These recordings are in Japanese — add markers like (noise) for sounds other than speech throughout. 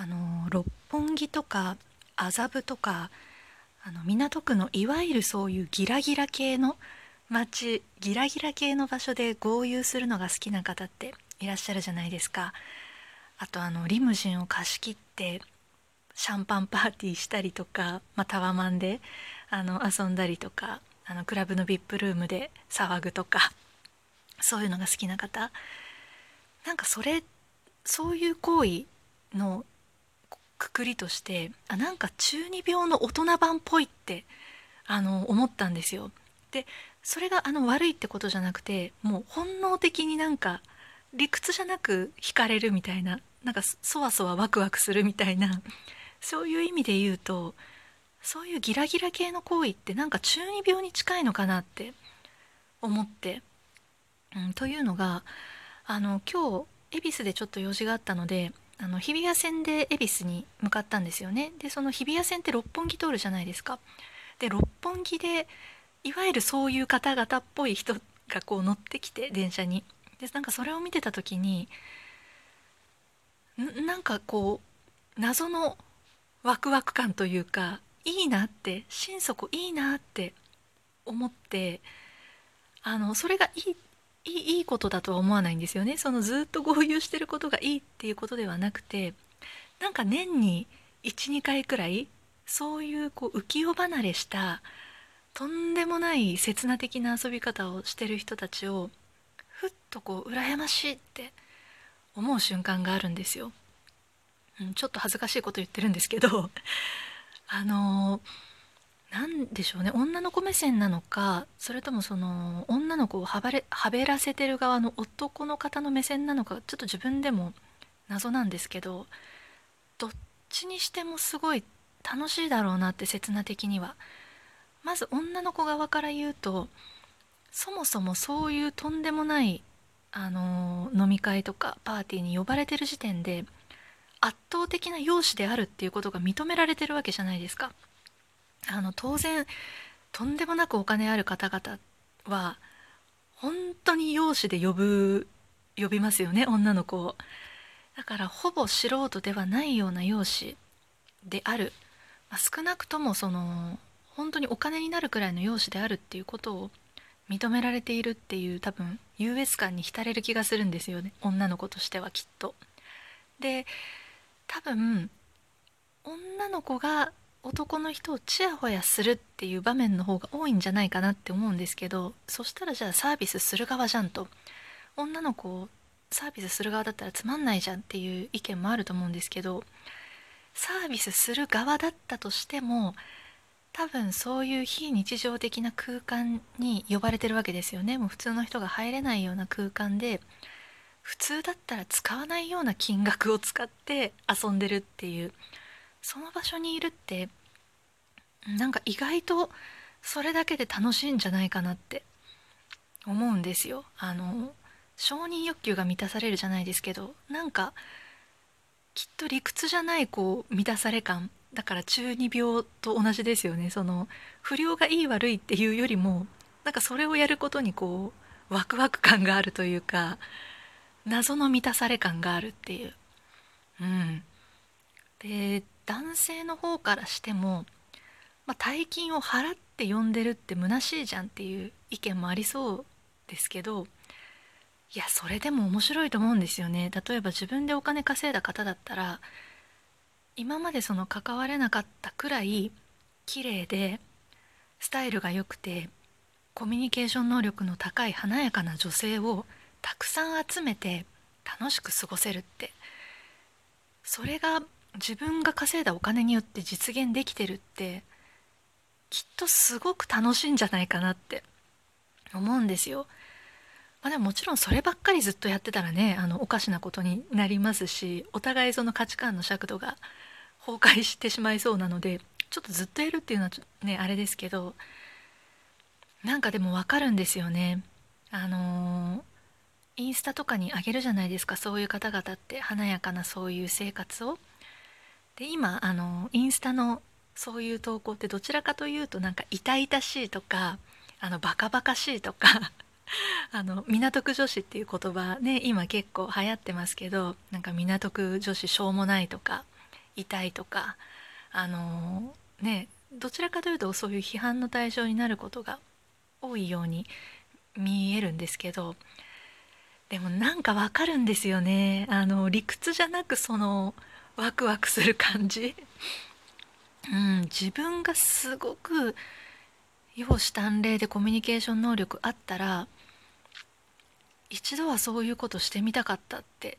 あの六本木とか麻布とかあの港区のいわゆるそういうギラギラ系の街ギラギラ系の場所で豪遊するのが好きな方っていらっしゃるじゃないですか。あとあのリムジンを貸し切ってシャンパンパーティーしたりとか、まあ、タワマンであの遊んだりとかあのクラブの VIP ルームで騒ぐとかそういうのが好きな方。なんかそれそういう行為のくくりとしてあなんか中二病の大人版っぽいってあの思ったんですよ。でそれがあの悪いってことじゃなくてもう本能的になんか理屈じゃなく惹かれるみたいななんかそわそわワクワクするみたいなそういう意味で言うとそういうギラギラ系の行為ってなんか中二病に近いのかなって思って、うん、というのがあの今日恵比寿でちょっと用事があったのであの日比谷線で恵比寿に向かったんですよね。でその日比谷線って六本木通るじゃないですか。で六本木でいわゆるそういう方々っぽい人がこう乗ってきて電車に。でなんかそれを見てた時になんかこう謎のワクワク感というかいいなって心底いいなって思ってあのそれがいいいいいいことだとは思わないんですよねそのずっと合流してることがいいっていうことではなくてなんか年に12回くらいそういうこう浮世離れしたとんでもない刹那的な遊び方をしてる人たちをふっとこう羨ましいって思う瞬間があるんですよ。うん、ちょっと恥ずかしいこと言ってるんですけど (laughs) あの何でしょうね女の子目線なのかそれともその女の子をはばれはべらせてる側の男の方の目線なのかちょっと自分でも謎なんですけどどっちにしてもすごい楽しいだろうなって刹那的にはまず女の子側から言うとそもそもそういうとんでもないあの飲み会とかパーティーに呼ばれてる時点で圧倒的な容姿であるっていうことが認められてるわけじゃないですか。あの当然とんでもなくお金ある方々は本当に容姿で呼ぶ呼びますよね女の子を。だからほぼ素人ではないような容姿である、まあ、少なくともその本当にお金になるくらいの容姿であるっていうことを認められているっていう多分優越感に浸れる気がするんですよね女の子としてはきっと。で多分女の子が男の人をちやほやするっていう場面の方が多いんじゃないかなって思うんですけどそしたらじゃあサービスする側じゃんと。女の子をサービスする側だったらつまんないじゃんっていう意見もあると思うんですけどサービスする側だったとしても多分そういう非日常的な空間に呼ばれてるわけですよね。もう普通の人が入れないような空間で普通だったら使わないような金額を使って遊んでるっていう。その場所にいるってなんか意外とそれだけで楽しいんじゃないかなって思うんですよ。あの承認欲求が満たされるじゃないですけどなんかきっと理屈じゃないこう満たされ感だから中二病と同じですよね。その不良がいい悪いっていうよりもなんかそれをやることにこうワクワク感があるというか謎の満たされ感があるっていう。うん。で男性の方からしても、まあ、大金を払って呼んでるって虚しいじゃんっていう意見もありそうですけどいやそれでも面白いと思うんですよね。例えば自分でお金稼いだ方だったら今までその関われなかったくらい綺麗でスタイルが良くてコミュニケーション能力の高い華やかな女性をたくさん集めて楽しく過ごせるってそれが自分が稼いだお金によって実現できてるってきっとすごく楽しいんじゃないかなって思うんですよ。まあ、でももちろんそればっかりずっとやってたらねあのおかしなことになりますしお互いその価値観の尺度が崩壊してしまいそうなのでちょっとずっとやるっていうのはねあれですけどなんかでもわかるんですよね。あの、インスタとかにあげるじゃないですかそういう方々って華やかなそういう生活を。で今あのインスタのそういう投稿ってどちらかというとなんか痛々しいとかあのバカバカしいとか (laughs) あの港区女子っていう言葉ね今結構流行ってますけどなんか港区女子しょうもないとかいたいとかあのねどちらかというとそういう批判の対象になることが多いように見えるんですけどでもなんかわかるんですよね。あの理屈じゃなくそのワクワクする感じ、うん、自分がすごく容姿端麗でコミュニケーション能力あったら一度はそういうことしてみたかったって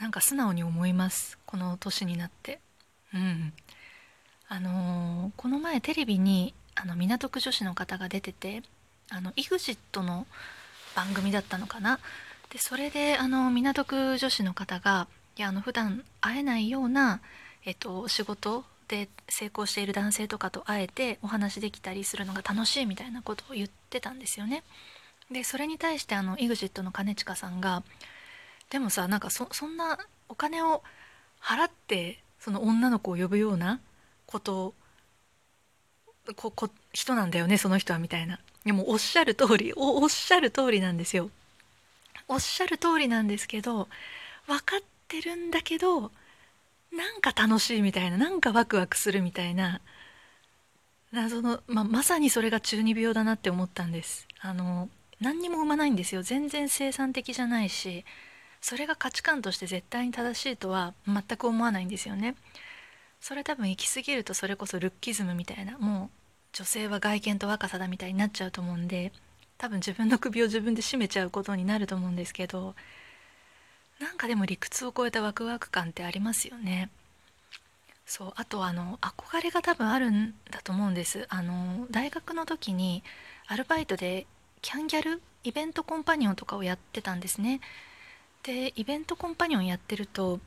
なんか素直に思います。この年になって。うん。あのー、この前テレビにあの港区女子の方が出ててあの EXIT の番組だったのかな。でそれであの港区女子の方がいやあの普段会えないような、えっと、仕事で成功している男性とかと会えてお話できたりするのが楽しいみたいなことを言ってたんですよね。でそれに対してあの EXIT の兼近さんがでもさなんかそんなお金を払ってその女の子を呼ぶようなことここ人なんだよねその人はみたいなでもおっしゃる通りおっしゃる通りなんですよおっしゃる通りなんですけど分かっててるんだけどなんか楽しいみたいななんかワクワクするみたいな謎の、ままさにそれが中二病だなって思ったんです。あの何にも生まないんですよ。全然生産的じゃないしそれが価値観として絶対に正しいとは全く思わないんですよね。それ多分行き過ぎるとそれこそルッキズムみたいなもう女性は外見と若さだみたいになっちゃうと思うんで多分自分の首を自分で絞めちゃうことになると思うんですけどなんかでも理屈を超えたワクワク感ってありますよね。そうあとあの憧れが多分あるんだと思うんです。あの大学の時にアルバイトでキャンギャルイベントコンパニオンとかをやってたんですね。でイベントコンパニオンやってると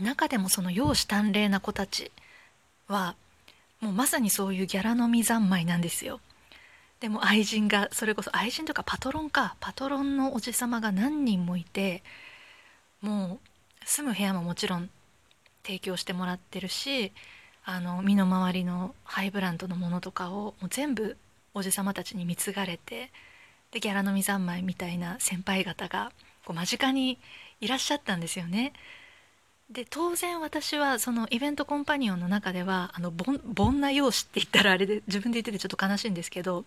中でもその容姿端麗な子たちはもうまさにそういうギャラ飲み三昧なんですよ。でも愛人がそれこそ愛人とかパトロンか。パトロンのおじさまが何人もいてもう住む部屋ももちろん提供してもらってるしあの身の回りのハイブランドのものとかをもう全部おじさまたちに貢がれてでギャラ飲み三昧みたいな先輩方がこう間近にいらっしゃったんですよね。で当然私はそのイベントコンパニオンの中ではあの凡な容姿って言ったらあれで自分で言っててちょっと悲しいんですけど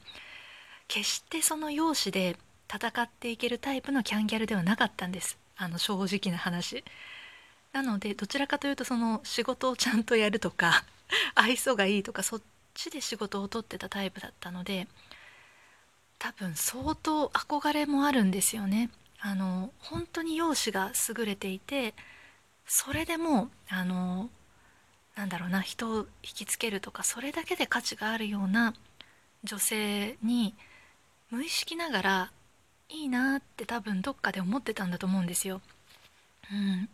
決してその容姿で戦っていけるタイプのキャンギャルではなかったんですあの正直な話。なのでどちらかというとその仕事をちゃんとやるとか (laughs) 愛想がいいとかそっちで仕事を取ってたタイプだったので多分相当憧れもあるんですよね。あの本当に容姿が優れていてそれでもあのなんだろうな人を引きつけるとかそれだけで価値があるような女性に無意識ながらいいなって多分どっかで思ってたんだと思うんですよ。うん、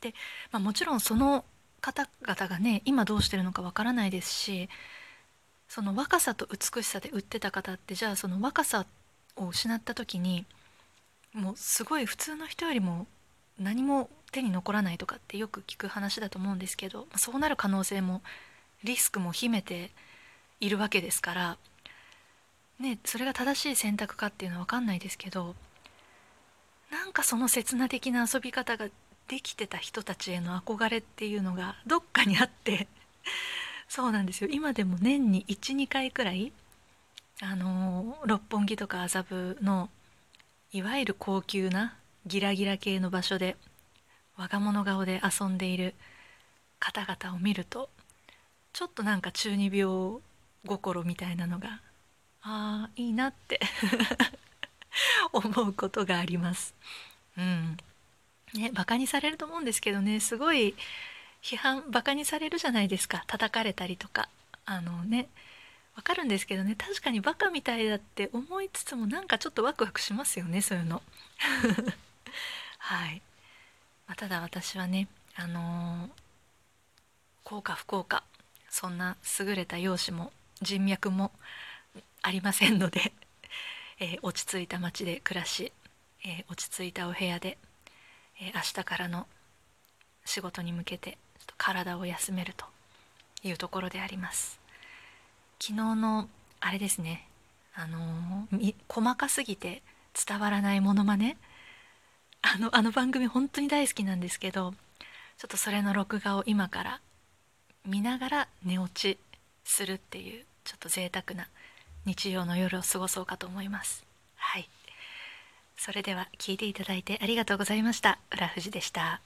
で、まあ、もちろんその方々がね今どうしてるのかわからないですしその若さと美しさで売ってた方ってじゃあその若さを失った時にもうすごい普通の人よりも何も手に残らないとかってよく聞く話だと思うんですけどそうなる可能性もリスクも秘めているわけですから、ね、それが正しい選択かっていうのは分かんないですけどなんかその刹那的な遊び方ができてた人たちへの憧れっていうのがどっかにあって (laughs) そうなんですよ。今でも年に12回くらいあの六本木とか麻布のいわゆる高級なギラギラ系の場所で我が物顔で遊んでいる方々を見るとちょっとなんか中二病心みたいなのがああいいなって (laughs) 思うことがあります。うん。ね、バカにされると思うんですけどね。すごい批判バカにされるじゃないですか。叩かれたりとか。あのねわかるんですけどね。確かにバカみたいだって思いつつもなんかちょっとワクワクしますよねそういうの。(laughs) はい、まあ、ただ私はねあのー、幸か不幸かそんな優れた容姿も人脈もありませんので、(laughs) えー、落ち着いた街で暮らし、えー、落ち着いたお部屋で、え明日からの仕事に向けてちょっと体を休めるというところであります。昨日のあれですねあの細かすぎて伝わらないものまねあのあの番組本当に大好きなんですけどちょっとそれの録画を今から見ながら寝落ちするっていうちょっと贅沢な日曜の夜を過ごそうかと思います。はい。それでは聞いていただいてありがとうございました。浦富士でした。